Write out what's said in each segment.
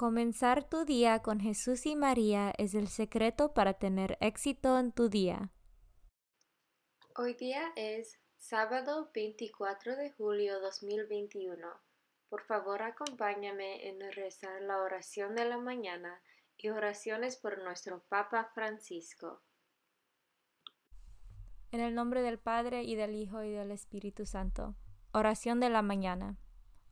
Comenzar tu día con Jesús y María es el secreto para tener éxito en tu día. Hoy día es sábado 24 de julio 2021. Por favor, acompáñame en rezar la oración de la mañana y oraciones por nuestro Papa Francisco. En el nombre del Padre y del Hijo y del Espíritu Santo. Oración de la mañana.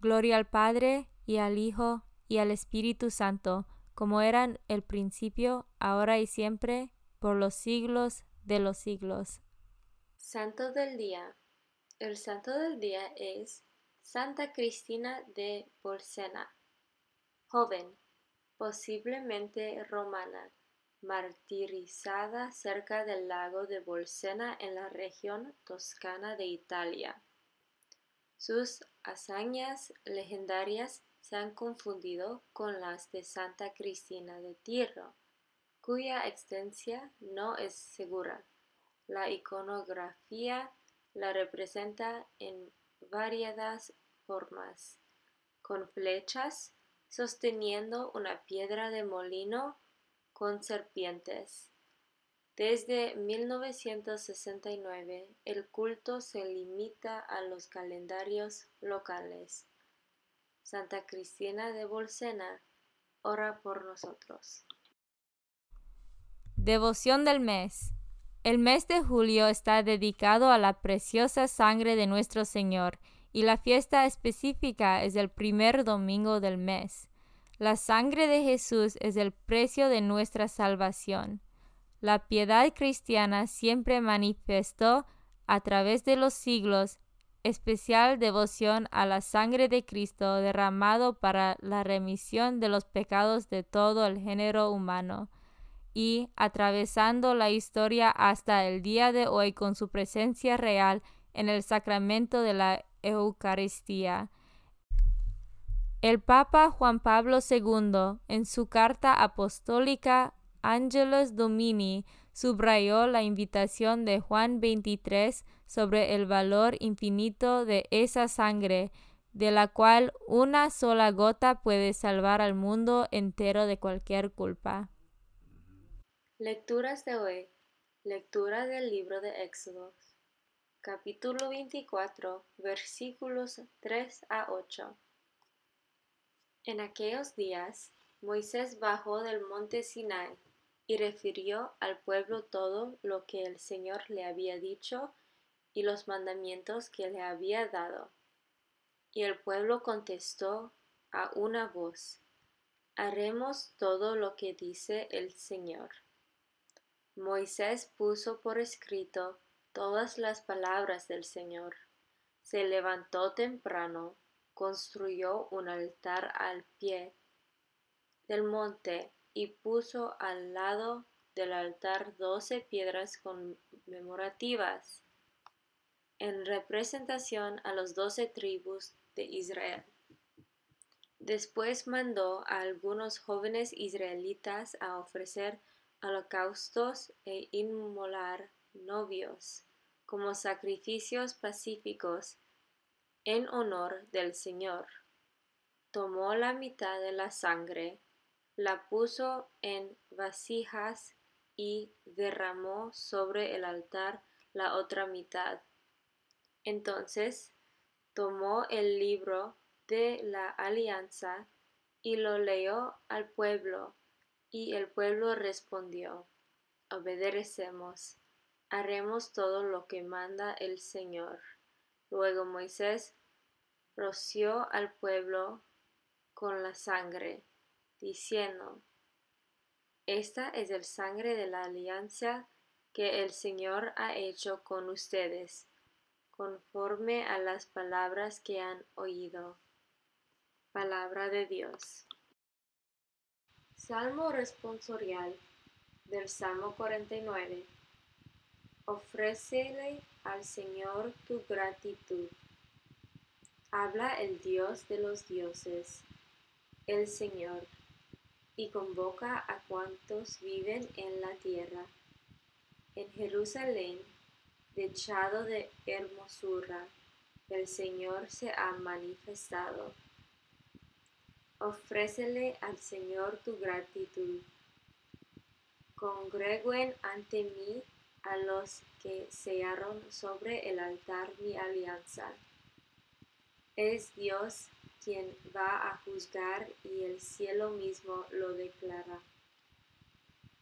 Gloria al Padre y al Hijo y al Espíritu Santo, como eran el principio, ahora y siempre, por los siglos de los siglos. Santo del Día. El santo del día es Santa Cristina de Bolsena, joven, posiblemente romana, martirizada cerca del lago de Bolsena en la región toscana de Italia. Sus hazañas legendarias se han confundido con las de Santa Cristina de Tierra, cuya existencia no es segura. La iconografía la representa en variadas formas, con flechas, sosteniendo una piedra de molino con serpientes. Desde 1969, el culto se limita a los calendarios locales. Santa Cristina de Bolsena, ora por nosotros. Devoción del mes. El mes de julio está dedicado a la preciosa sangre de nuestro Señor y la fiesta específica es el primer domingo del mes. La sangre de Jesús es el precio de nuestra salvación. La piedad cristiana siempre manifestó a través de los siglos especial devoción a la sangre de Cristo derramado para la remisión de los pecados de todo el género humano y atravesando la historia hasta el día de hoy con su presencia real en el sacramento de la Eucaristía. El Papa Juan Pablo II, en su carta apostólica Angelus Domini subrayó la invitación de Juan 23 sobre el valor infinito de esa sangre, de la cual una sola gota puede salvar al mundo entero de cualquier culpa. Lecturas de hoy. Lectura del libro de Éxodo, capítulo 24, versículos 3 a 8. En aquellos días, Moisés bajó del monte Sinai y refirió al pueblo todo lo que el Señor le había dicho y los mandamientos que le había dado. Y el pueblo contestó a una voz, Haremos todo lo que dice el Señor. Moisés puso por escrito todas las palabras del Señor. Se levantó temprano, construyó un altar al pie del monte y puso al lado del altar doce piedras conmemorativas en representación a los doce tribus de Israel. Después mandó a algunos jóvenes israelitas a ofrecer holocaustos e inmolar novios como sacrificios pacíficos en honor del Señor. Tomó la mitad de la sangre, la puso en vasijas y derramó sobre el altar la otra mitad. Entonces tomó el libro de la alianza y lo leyó al pueblo, y el pueblo respondió, obedecemos, haremos todo lo que manda el Señor. Luego Moisés roció al pueblo con la sangre, diciendo, Esta es el sangre de la alianza que el Señor ha hecho con ustedes, conforme a las palabras que han oído. Palabra de Dios. Salmo responsorial del Salmo 49. Ofrécele al Señor tu gratitud. Habla el Dios de los dioses, el Señor, y convoca a cuantos viven en la tierra. En Jerusalén, dechado de hermosura, el Señor se ha manifestado ofrécele al Señor tu gratitud. Congreguen ante mí a los que sellaron sobre el altar mi alianza. Es Dios quien va a juzgar y el cielo mismo lo declara.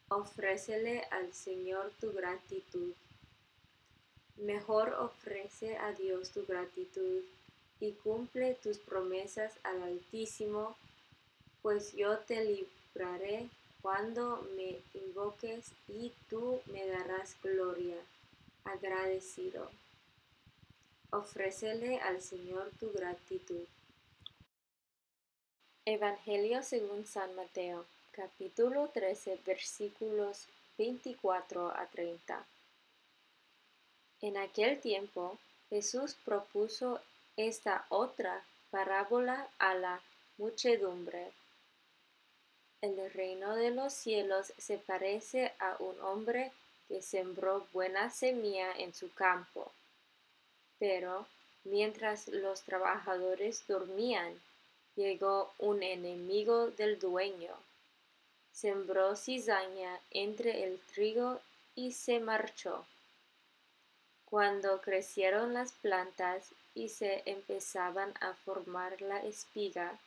Ofrécele al Señor tu gratitud. Mejor ofrece a Dios tu gratitud y cumple tus promesas al Altísimo pues yo te libraré cuando me invoques y tú me darás gloria. Agradecido. Ofrécele al Señor tu gratitud. Evangelio según San Mateo, capítulo 13, versículos 24 a 30. En aquel tiempo Jesús propuso esta otra parábola a la muchedumbre el reino de los cielos se parece a un hombre que sembró buena semilla en su campo. Pero mientras los trabajadores dormían, llegó un enemigo del dueño. Sembró cizaña entre el trigo y se marchó. Cuando crecieron las plantas y se empezaban a formar la espiga,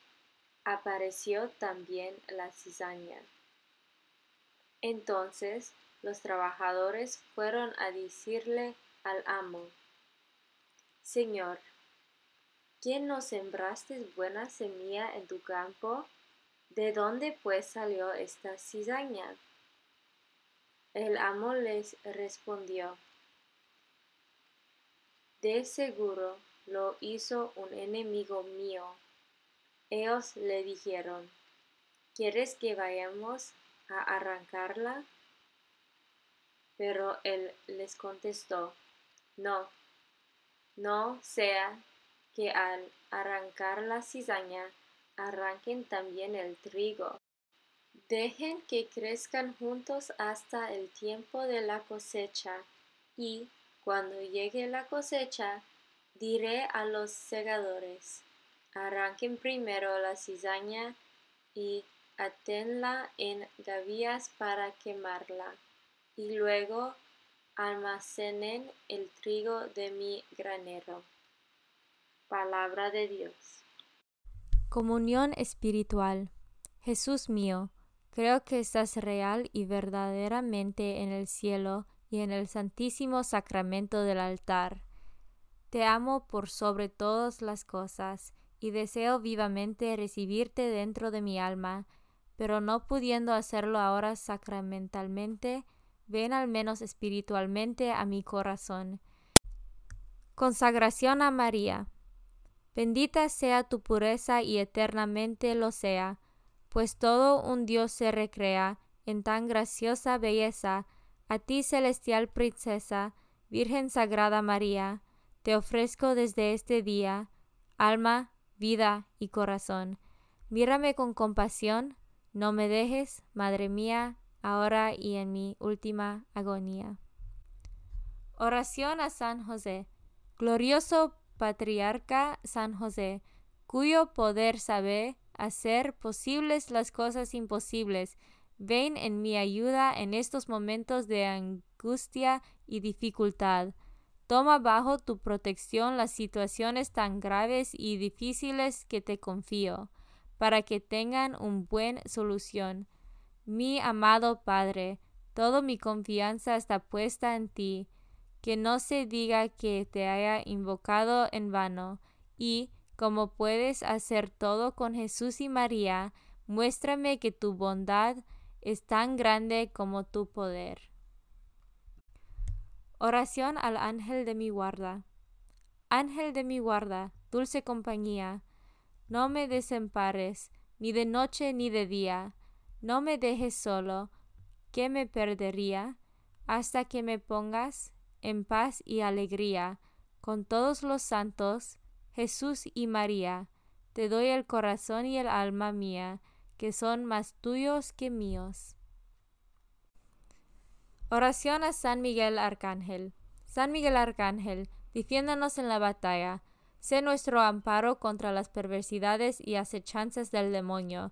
apareció también la cizaña. Entonces los trabajadores fueron a decirle al amo, Señor, ¿quién no sembraste buena semilla en tu campo? ¿De dónde pues salió esta cizaña? El amo les respondió, De seguro lo hizo un enemigo mío ellos le dijeron, ¿quieres que vayamos a arrancarla? Pero él les contestó, no, no sea que al arrancar la cizaña arranquen también el trigo. Dejen que crezcan juntos hasta el tiempo de la cosecha, y cuando llegue la cosecha, diré a los segadores, Arranquen primero la cizaña y atenla en gavillas para quemarla, y luego almacenen el trigo de mi granero. Palabra de Dios. Comunión espiritual. Jesús mío, creo que estás real y verdaderamente en el cielo y en el santísimo sacramento del altar. Te amo por sobre todas las cosas y deseo vivamente recibirte dentro de mi alma, pero no pudiendo hacerlo ahora sacramentalmente, ven al menos espiritualmente a mi corazón. Consagración a María. Bendita sea tu pureza y eternamente lo sea, pues todo un Dios se recrea en tan graciosa belleza, a ti celestial princesa, Virgen Sagrada María, te ofrezco desde este día, alma, vida y corazón. Mírame con compasión, no me dejes, Madre mía, ahora y en mi última agonía. Oración a San José. Glorioso patriarca San José, cuyo poder sabe hacer posibles las cosas imposibles, ven en mi ayuda en estos momentos de angustia y dificultad. Toma bajo tu protección las situaciones tan graves y difíciles que te confío, para que tengan un buen solución. Mi amado Padre, toda mi confianza está puesta en ti, que no se diga que te haya invocado en vano, y, como puedes hacer todo con Jesús y María, muéstrame que tu bondad es tan grande como tu poder. Oración al ángel de mi guarda. Ángel de mi guarda, dulce compañía, no me desempares, ni de noche ni de día, no me dejes solo, que me perdería, hasta que me pongas en paz y alegría, con todos los santos, Jesús y María, te doy el corazón y el alma mía, que son más tuyos que míos. Oración a San Miguel Arcángel. San Miguel Arcángel, defiéndonos en la batalla. Sé nuestro amparo contra las perversidades y acechanzas del demonio.